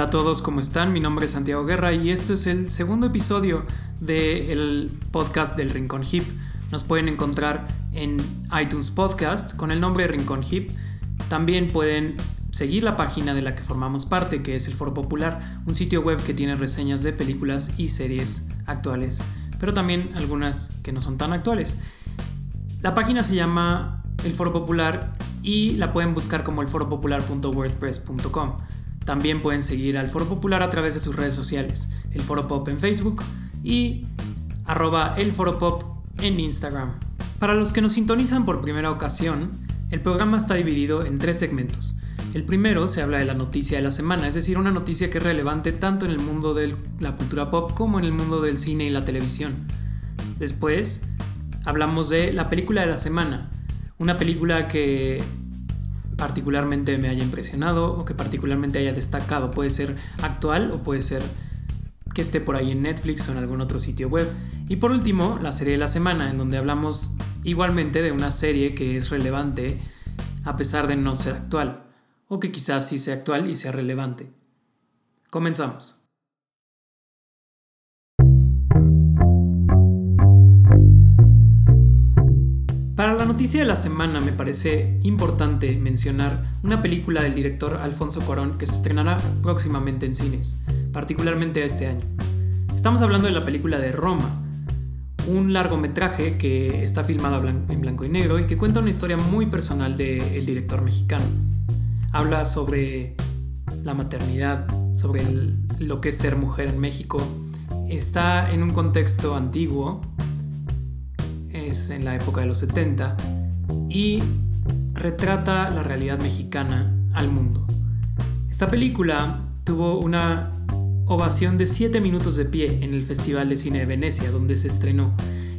Hola a todos, ¿cómo están? Mi nombre es Santiago Guerra y esto es el segundo episodio del podcast del Rincón Hip. Nos pueden encontrar en iTunes Podcast con el nombre Rincón Hip. También pueden seguir la página de la que formamos parte, que es el Foro Popular, un sitio web que tiene reseñas de películas y series actuales, pero también algunas que no son tan actuales. La página se llama El Foro Popular y la pueden buscar como elforopopular.wordpress.com. También pueden seguir al Foro Popular a través de sus redes sociales, el Foro Pop en Facebook y arroba el Foro Pop en Instagram. Para los que nos sintonizan por primera ocasión, el programa está dividido en tres segmentos. El primero se habla de la noticia de la semana, es decir, una noticia que es relevante tanto en el mundo de la cultura pop como en el mundo del cine y la televisión. Después, hablamos de la película de la semana, una película que particularmente me haya impresionado o que particularmente haya destacado. Puede ser actual o puede ser que esté por ahí en Netflix o en algún otro sitio web. Y por último, la serie de la semana, en donde hablamos igualmente de una serie que es relevante a pesar de no ser actual, o que quizás sí sea actual y sea relevante. Comenzamos. Para la noticia de la semana me parece importante mencionar una película del director Alfonso Cuarón que se estrenará próximamente en cines, particularmente este año. Estamos hablando de la película de Roma, un largometraje que está filmado en blanco y negro y que cuenta una historia muy personal del director mexicano. Habla sobre la maternidad, sobre lo que es ser mujer en México. Está en un contexto antiguo, en la época de los 70 y retrata la realidad mexicana al mundo. Esta película tuvo una ovación de 7 minutos de pie en el Festival de Cine de Venecia, donde se estrenó,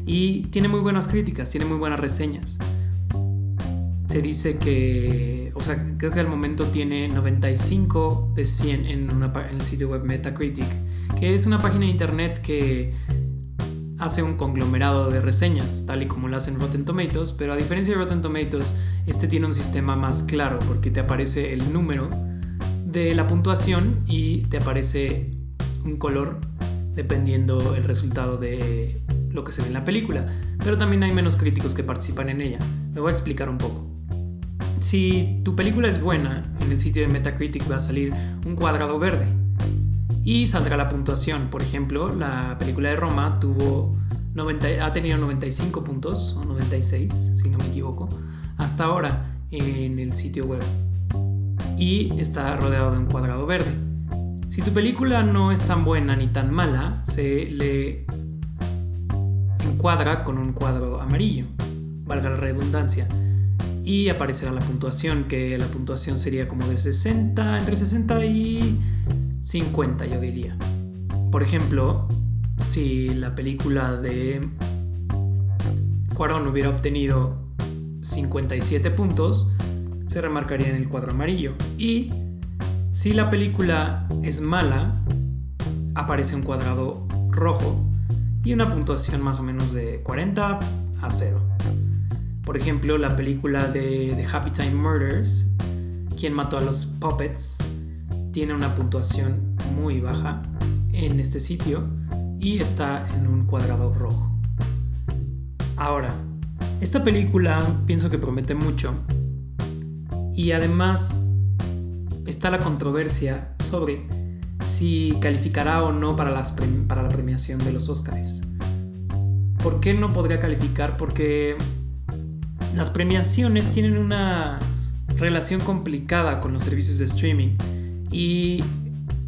y tiene muy buenas críticas, tiene muy buenas reseñas. Se dice que, o sea, creo que al momento tiene 95 de 100 en, en el sitio web Metacritic, que es una página de internet que hace un conglomerado de reseñas, tal y como lo hacen Rotten Tomatoes, pero a diferencia de Rotten Tomatoes, este tiene un sistema más claro porque te aparece el número de la puntuación y te aparece un color dependiendo el resultado de lo que se ve en la película, pero también hay menos críticos que participan en ella. Me voy a explicar un poco. Si tu película es buena, en el sitio de Metacritic va a salir un cuadrado verde y saldrá la puntuación. Por ejemplo, la película de Roma tuvo 90, ha tenido 95 puntos, o 96, si no me equivoco, hasta ahora en el sitio web. Y está rodeado de un cuadrado verde. Si tu película no es tan buena ni tan mala, se le encuadra con un cuadro amarillo, valga la redundancia. Y aparecerá la puntuación, que la puntuación sería como de 60, entre 60 y 50 yo diría. Por ejemplo, si la película de Cuarón hubiera obtenido 57 puntos, se remarcaría en el cuadro amarillo. Y si la película es mala, aparece un cuadrado rojo y una puntuación más o menos de 40 a 0. Por ejemplo, la película de The Happy Time Murders, quien mató a los puppets, tiene una puntuación muy baja en este sitio y está en un cuadrado rojo. Ahora, esta película pienso que promete mucho y además está la controversia sobre si calificará o no para, la premiación de los Oscars. ¿Por qué no podría calificar? Porque las premiaciones tienen una relación complicada con los servicios de streaming y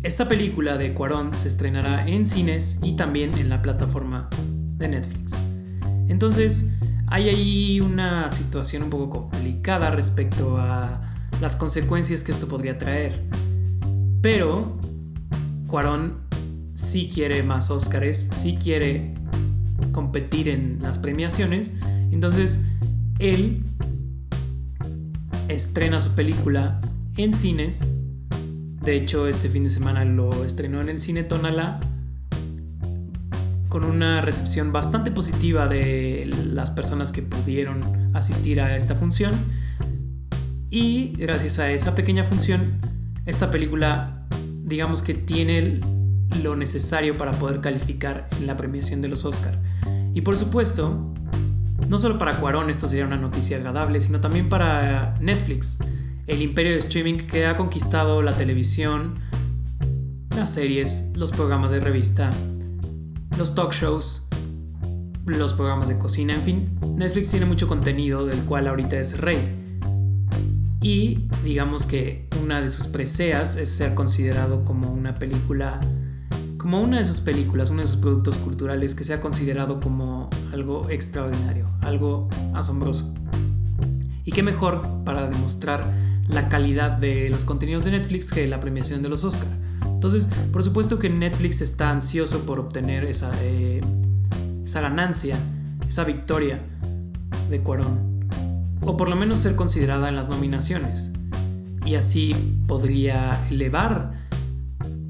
esta película de Cuarón se estrenará en cines y también en la plataforma de Netflix. Entonces, hay ahí una situación un poco complicada respecto a las consecuencias que esto podría traer. Pero Cuarón sí quiere más Óscares, sí quiere competir en las premiaciones. Entonces, él estrena su película en cines de hecho, este fin de semana lo estrenó en el cine Tonala con una recepción bastante positiva de las personas que pudieron asistir a esta función. Y gracias a esa pequeña función, esta película digamos que tiene lo necesario para poder calificar en la premiación de los Oscar. Y por supuesto, no solo para Cuarón esto sería una noticia agradable, sino también para Netflix, el imperio de streaming que ha conquistado la televisión, las series, los programas de revista, los talk shows, los programas de cocina, en fin, Netflix tiene mucho contenido del cual ahorita es rey. Y digamos que una de sus preseas es ser considerado como una película, como una de sus películas, uno de sus productos culturales que sea considerado como algo extraordinario, algo asombroso. Y qué mejor para demostrar la calidad de los contenidos de Netflix que la premiación de los Oscar. Entonces, por supuesto que Netflix está ansioso por obtener esa, eh, esa ganancia, esa victoria de Cuarón o por lo menos ser considerada en las nominaciones. Y así podría elevar,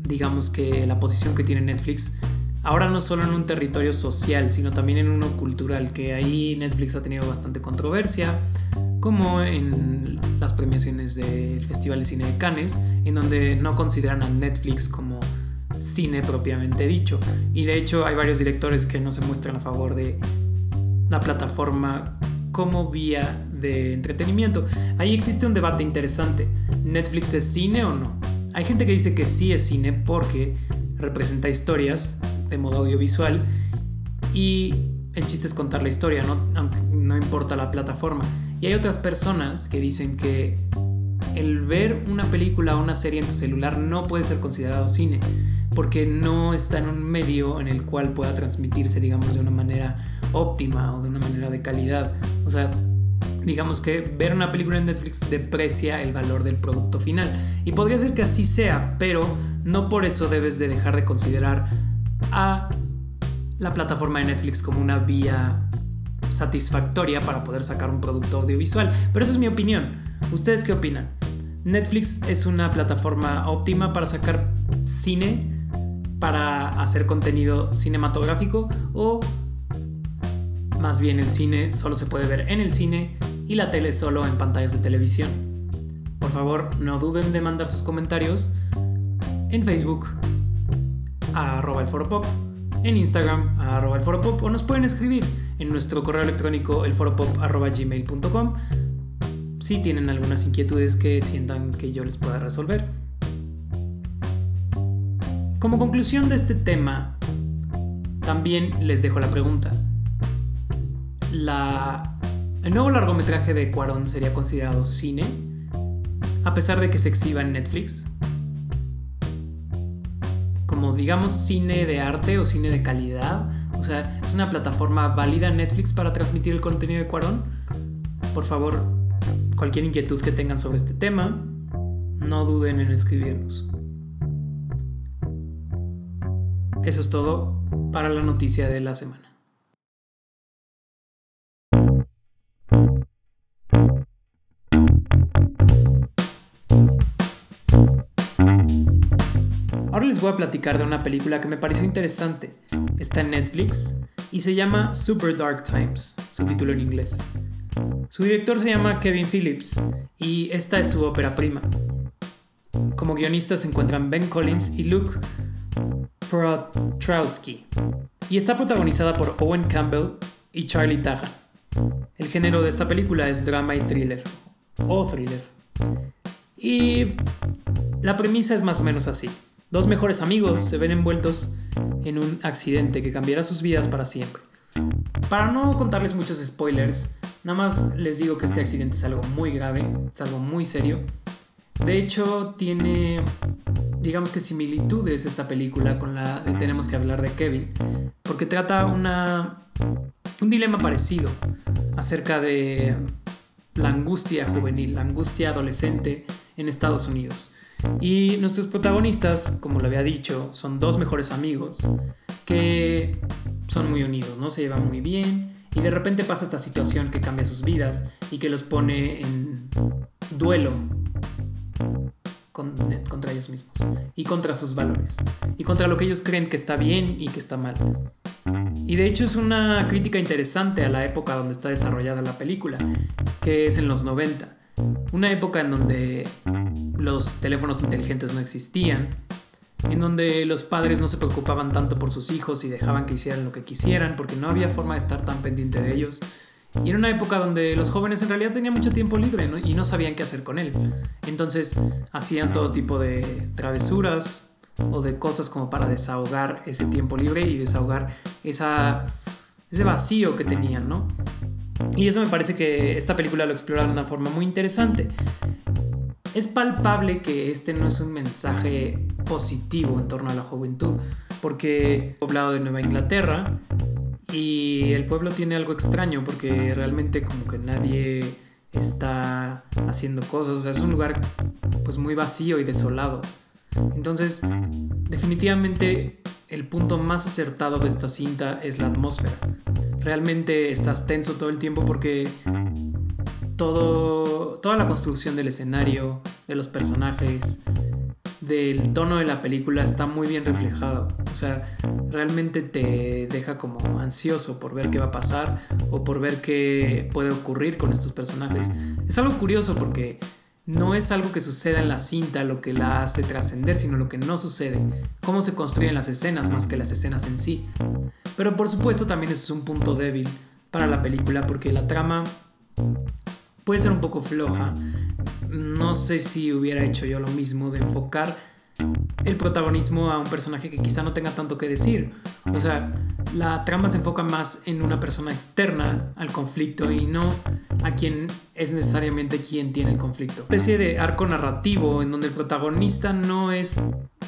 digamos que la posición que tiene Netflix, ahora no solo en un territorio social, sino también en uno cultural, que ahí Netflix ha tenido bastante controversia, como en las premiaciones del Festival de Cine de Cannes, en donde no consideran a Netflix como cine propiamente dicho. Y de hecho hay varios directores que no se muestran a favor de la plataforma como vía de entretenimiento. Ahí existe un debate interesante. ¿Netflix es cine o no? Hay gente que dice que sí es cine porque representa historias de modo audiovisual y el chiste es contar la historia, ¿no? no importa la plataforma. Y hay otras personas que dicen que el ver una película o una serie en tu celular no puede ser considerado cine, porque no está en un medio en el cual pueda transmitirse, digamos, de una manera óptima o de una manera de calidad. O sea, digamos que ver una película en Netflix deprecia el valor del producto final. Y podría ser que así sea, pero no por eso debes de dejar de considerar a la plataforma de Netflix como una vía satisfactoria para poder sacar un producto audiovisual. Pero esa es mi opinión. ¿Ustedes qué opinan? ¿Netflix es una plataforma óptima para sacar cine, para hacer contenido cinematográfico o más bien el cine solo se puede ver en el cine y la tele solo en pantallas de televisión. Por favor, no duden de mandar sus comentarios en Facebook a arroba el pop, en Instagram a arroba el pop o nos pueden escribir en nuestro correo electrónico elforopop arroba gmail.com si tienen algunas inquietudes que sientan que yo les pueda resolver. Como conclusión de este tema, también les dejo la pregunta la, el nuevo largometraje de Cuarón sería considerado cine, a pesar de que se exhiba en Netflix. Como digamos cine de arte o cine de calidad. O sea, es una plataforma válida Netflix para transmitir el contenido de Cuarón. Por favor, cualquier inquietud que tengan sobre este tema, no duden en escribirnos. Eso es todo para la noticia de la semana. Voy a platicar de una película que me pareció interesante. Está en Netflix y se llama Super Dark Times, su título en inglés. Su director se llama Kevin Phillips y esta es su ópera prima. Como guionistas se encuentran Ben Collins y Luke Protrowski. Y está protagonizada por Owen Campbell y Charlie Tahan. El género de esta película es drama y thriller. O thriller. Y la premisa es más o menos así. Dos mejores amigos se ven envueltos en un accidente que cambiará sus vidas para siempre. Para no contarles muchos spoilers, nada más les digo que este accidente es algo muy grave, es algo muy serio. De hecho, tiene, digamos que similitudes esta película con la de Tenemos que hablar de Kevin, porque trata una, un dilema parecido acerca de la angustia juvenil, la angustia adolescente en Estados Unidos. Y nuestros protagonistas, como lo había dicho, son dos mejores amigos que son muy unidos, ¿no? Se llevan muy bien y de repente pasa esta situación que cambia sus vidas y que los pone en duelo contra ellos mismos y contra sus valores y contra lo que ellos creen que está bien y que está mal. Y de hecho es una crítica interesante a la época donde está desarrollada la película, que es en los 90. Una época en donde los teléfonos inteligentes no existían, en donde los padres no se preocupaban tanto por sus hijos y dejaban que hicieran lo que quisieran porque no había forma de estar tan pendiente de ellos. Y en una época donde los jóvenes en realidad tenían mucho tiempo libre y no sabían qué hacer con él. Entonces hacían todo tipo de travesuras o de cosas como para desahogar ese tiempo libre y desahogar esa, ese vacío que tenían, ¿no? Y eso me parece que esta película lo explora de una forma muy interesante. Es palpable que este no es un mensaje positivo en torno a la juventud, porque poblado de Nueva Inglaterra y el pueblo tiene algo extraño porque realmente como que nadie está haciendo cosas, o sea, es un lugar pues muy vacío y desolado. Entonces, definitivamente el punto más acertado de esta cinta es la atmósfera. Realmente estás tenso todo el tiempo porque todo, toda la construcción del escenario, de los personajes, del tono de la película está muy bien reflejado. O sea, realmente te deja como ansioso por ver qué va a pasar o por ver qué puede ocurrir con estos personajes. Es algo curioso porque no es algo que suceda en la cinta lo que la hace trascender, sino lo que no sucede, cómo se construyen las escenas más que las escenas en sí. Pero por supuesto también es un punto débil para la película porque la trama puede ser un poco floja. No sé si hubiera hecho yo lo mismo de enfocar el protagonismo a un personaje que quizá no tenga tanto que decir. O sea, la trama se enfoca más en una persona externa al conflicto y no a quien es necesariamente quien tiene el conflicto. Una especie de arco narrativo en donde el protagonista no es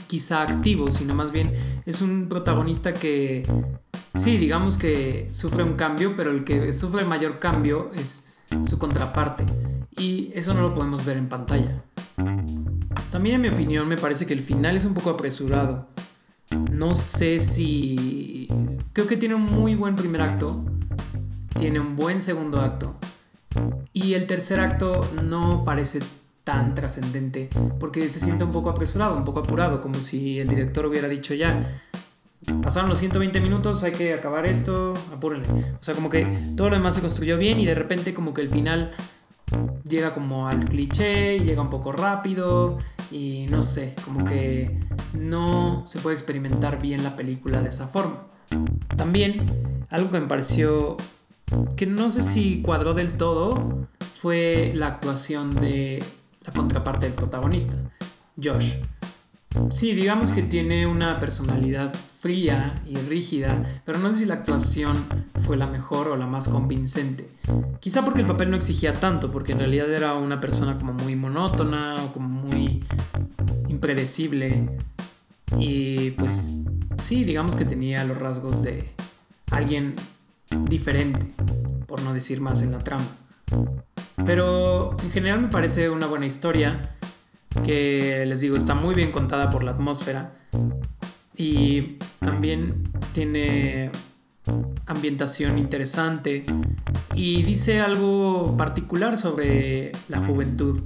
quizá activo, sino más bien es un protagonista que, sí, digamos que sufre un cambio, pero el que sufre el mayor cambio es su contraparte. Y eso no lo podemos ver en pantalla. También en mi opinión me parece que el final es un poco apresurado. No sé si... Creo que tiene un muy buen primer acto. Tiene un buen segundo acto. Y el tercer acto no parece tan trascendente porque se siente un poco apresurado, un poco apurado, como si el director hubiera dicho ya, pasaron los 120 minutos, hay que acabar esto, apúrenle. O sea, como que todo lo demás se construyó bien y de repente como que el final llega como al cliché, llega un poco rápido y no sé, como que no se puede experimentar bien la película de esa forma. También, algo que me pareció que no sé si cuadró del todo fue la actuación de la contraparte del protagonista, Josh. Sí, digamos que tiene una personalidad fría y rígida, pero no sé si la actuación fue la mejor o la más convincente. Quizá porque el papel no exigía tanto, porque en realidad era una persona como muy monótona o como muy impredecible. Y pues sí, digamos que tenía los rasgos de alguien diferente, por no decir más en la trama. Pero en general me parece una buena historia que les digo está muy bien contada por la atmósfera y también tiene ambientación interesante y dice algo particular sobre la juventud,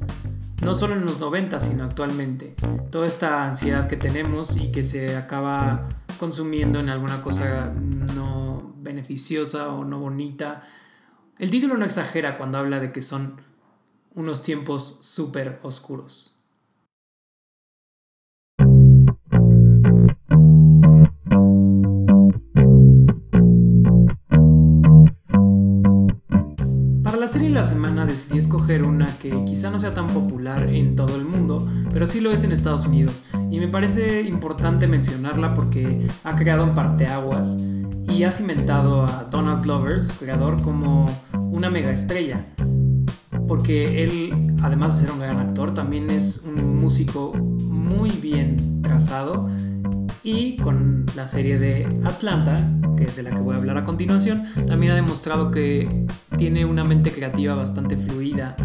no solo en los 90, sino actualmente. Toda esta ansiedad que tenemos y que se acaba consumiendo en alguna cosa no beneficiosa o no bonita. El título no exagera cuando habla de que son unos tiempos súper oscuros. Serie la semana decidí escoger una que quizá no sea tan popular en todo el mundo, pero sí lo es en Estados Unidos. Y me parece importante mencionarla porque ha creado un parteaguas y ha cimentado a Donald Glover, su creador, como una mega estrella. Porque él, además de ser un gran actor, también es un músico muy bien trazado. Y con la serie de Atlanta, que es de la que voy a hablar a continuación, también ha demostrado que tiene una mente creativa bastante fluida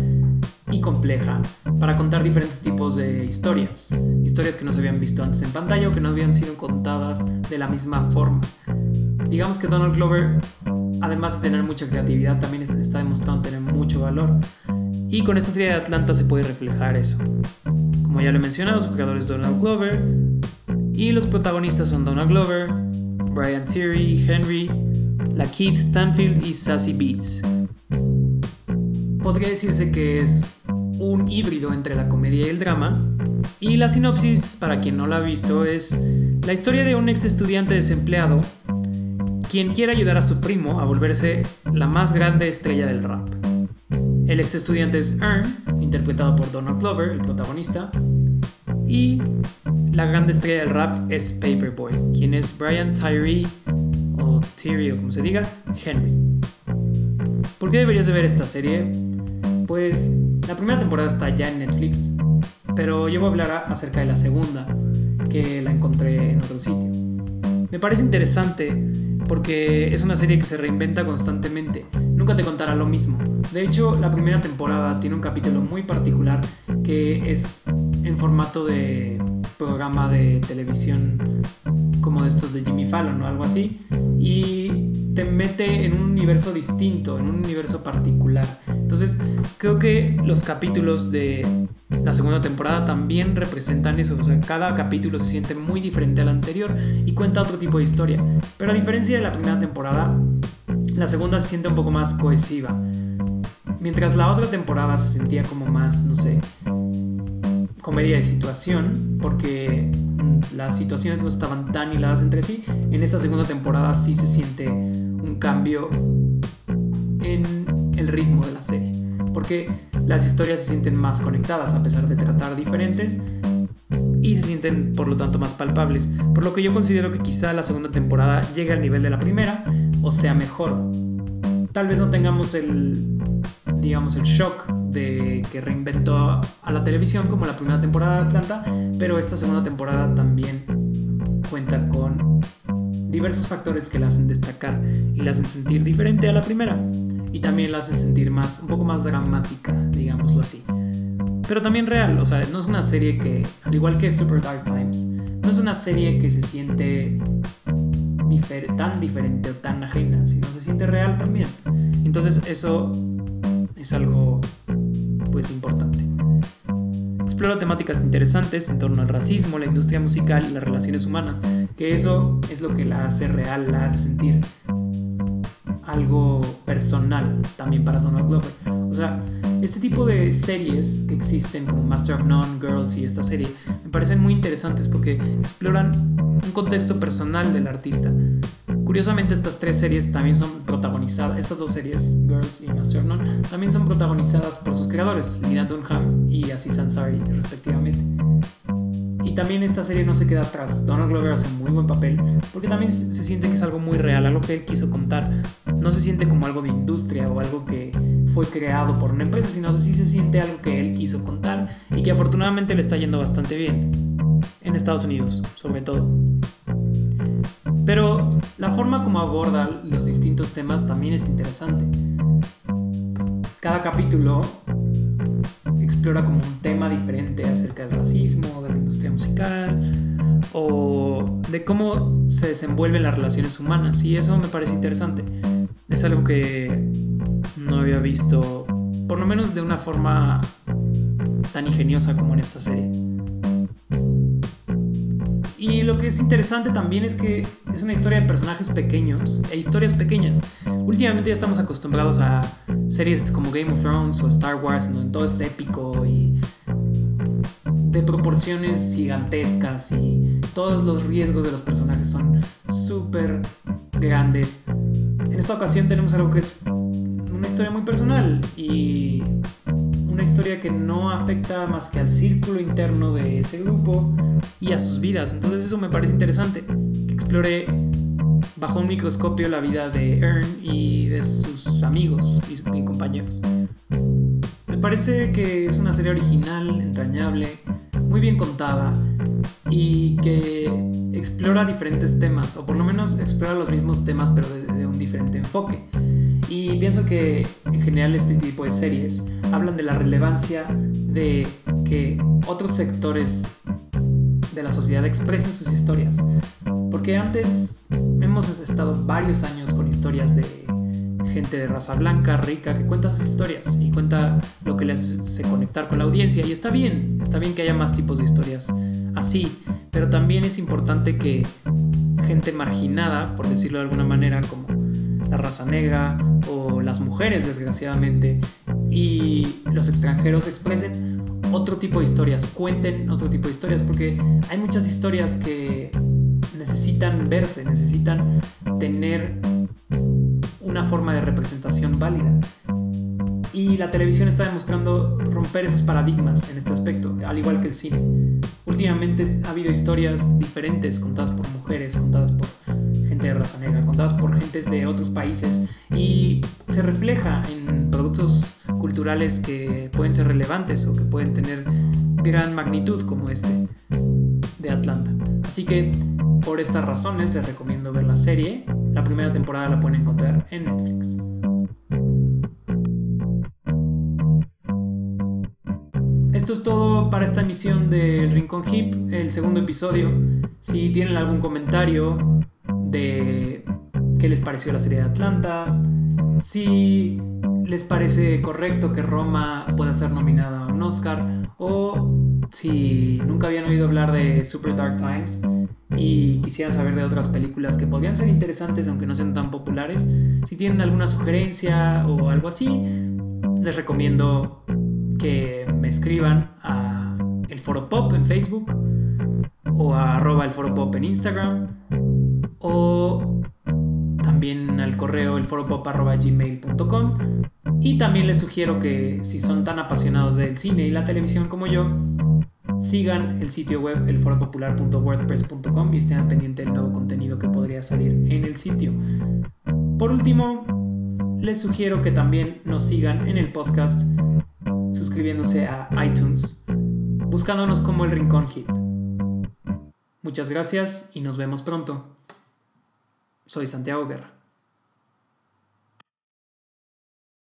y compleja para contar diferentes tipos de historias. Historias que no se habían visto antes en pantalla o que no habían sido contadas de la misma forma. Digamos que Donald Glover, además de tener mucha creatividad, también está demostrando tener mucho valor. Y con esta serie de Atlanta se puede reflejar eso. Como ya lo he mencionado, su creador es Donald Glover. Y los protagonistas son Donald Glover, Brian Thierry, Henry, la Keith Stanfield y Sassy Beats podría decirse que es un híbrido entre la comedia y el drama, Y la sinopsis, para quien no la ha visto, es la historia de un ex estudiante desempleado quien quiere ayudar a su primo a volverse la más grande estrella del rap. El ex estudiante es Earn, interpretado por Donald Glover, el protagonista, y la grande estrella del rap es Paperboy, quien es Brian Tyree, o Tyree o como se diga, Henry. ¿Por qué deberías de ver esta serie? Pues la primera temporada está ya en Netflix, pero yo voy a hablar acerca de la segunda, que la encontré en otro sitio. Me parece interesante porque es una serie que se reinventa constantemente, nunca te contará lo mismo. De hecho, la primera temporada tiene un capítulo muy particular que es en formato de programa de televisión como de estos de Jimmy Fallon o algo así y te mete en un universo distinto, en un universo particular. Entonces, creo que los capítulos de la segunda temporada también representan eso, o sea, cada capítulo se siente muy diferente al anterior y cuenta otro tipo de historia. Pero a diferencia de la primera temporada, la segunda se siente un poco más cohesiva. Mientras la otra temporada se sentía como más, no sé, comedia de situación, porque las situaciones no estaban tan hiladas entre sí, en esta segunda temporada sí se siente un cambio en el ritmo de la serie, porque las historias se sienten más conectadas a pesar de tratar diferentes y se sienten por lo tanto más palpables, por lo que yo considero que quizá la segunda temporada llegue al nivel de la primera o sea mejor. Tal vez no tengamos el digamos, el shock de que reinventó a la televisión como la primera temporada de Atlanta, pero esta segunda temporada también cuenta con diversos factores que la hacen destacar y la hacen sentir diferente a la primera y también la hacen sentir más un poco más dramática, digámoslo así. Pero también real, o sea, no es una serie que, al igual que Super Dark Times, no es una serie que se siente tan diferente o tan ajena, sino se siente real también. Entonces eso es algo pues importante. Explora temáticas interesantes en torno al racismo, la industria musical y las relaciones humanas, que eso es lo que la hace real, la hace sentir algo personal también para Donald Glover. O sea, este tipo de series que existen como Master of None, Girls y esta serie me parecen muy interesantes porque exploran un contexto personal del artista. Curiosamente estas tres series también son protagonizadas, estas dos series, Girls y Master of None, también son protagonizadas por sus creadores, Lina Dunham y Aziz Ansari respectivamente. Y también esta serie no se queda atrás. Donald Glover hace muy buen papel porque también se siente que es algo muy real, algo que él quiso contar. No se siente como algo de industria o algo que fue creado por una empresa, sino sí se siente algo que él quiso contar y que afortunadamente le está yendo bastante bien. En Estados Unidos, sobre todo. Pero la forma como aborda los distintos temas también es interesante. Cada capítulo explora como un tema diferente acerca del racismo, de la industria musical o de cómo se desenvuelven las relaciones humanas y eso me parece interesante. Es algo que no había visto, por lo menos de una forma tan ingeniosa como en esta serie. Y lo que es interesante también es que es una historia de personajes pequeños e historias pequeñas. Últimamente ya estamos acostumbrados a series como Game of Thrones o Star Wars, donde todo es épico y de proporciones gigantescas y todos los riesgos de los personajes son súper grandes. En esta ocasión tenemos algo que es una historia muy personal y una historia que no afecta más que al círculo interno de ese grupo y a sus vidas. Entonces eso me parece interesante, que explore bajo un microscopio la vida de Ern y de sus amigos y, compañeros. Me parece que es una serie original, entrañable, muy bien contada y que explora diferentes temas, o por lo menos explora los mismos temas pero de un diferente enfoque. Y pienso que en general este tipo de series hablan de la relevancia de que otros sectores de la sociedad expresen sus historias. Porque antes hemos estado varios años con historias de gente de raza blanca, rica, que cuenta sus historias y cuenta lo que les hace conectar con la audiencia. Y está bien, está bien que haya más tipos de historias así, pero también es importante que gente marginada, por decirlo de alguna manera, como la raza negra o las mujeres desgraciadamente y los extranjeros expresen otro tipo de historias, cuenten otro tipo de historias, porque hay muchas historias que necesitan verse, necesitan tener una forma de representación válida. Y la televisión está demostrando romper esos paradigmas en este aspecto, al igual que el cine. Últimamente ha habido historias diferentes contadas por mujeres, contadas por de raza negra, contadas por gentes de otros países y se refleja en productos culturales que pueden ser relevantes o que pueden tener gran magnitud como este de Atlanta. Así que por estas razones les recomiendo ver la serie. La primera temporada la pueden encontrar en Netflix. Esto es todo para esta emisión del Rincón Hip, el segundo episodio. Si tienen algún comentario de qué les pareció la serie de Atlanta, si les parece correcto que Roma pueda ser nominada a un Oscar o si nunca habían oído hablar de Super Dark Times y quisieran saber de otras películas que podrían ser interesantes aunque no sean tan populares, si tienen alguna sugerencia o algo así, les recomiendo que me escriban a el Foro Pop en Facebook o a arroba el Foro Pop en Instagram o también al correo elforopop.gmail.com y también les sugiero que si son tan apasionados del cine y la televisión como yo, sigan el sitio web elforopopular.wordpress.com y estén pendiente del nuevo contenido que podría salir en el sitio. Por último, les sugiero que también nos sigan en el podcast suscribiéndose a iTunes, buscándonos como el Rincón Hip. Muchas gracias y nos vemos pronto. Soy Santiago Guerra.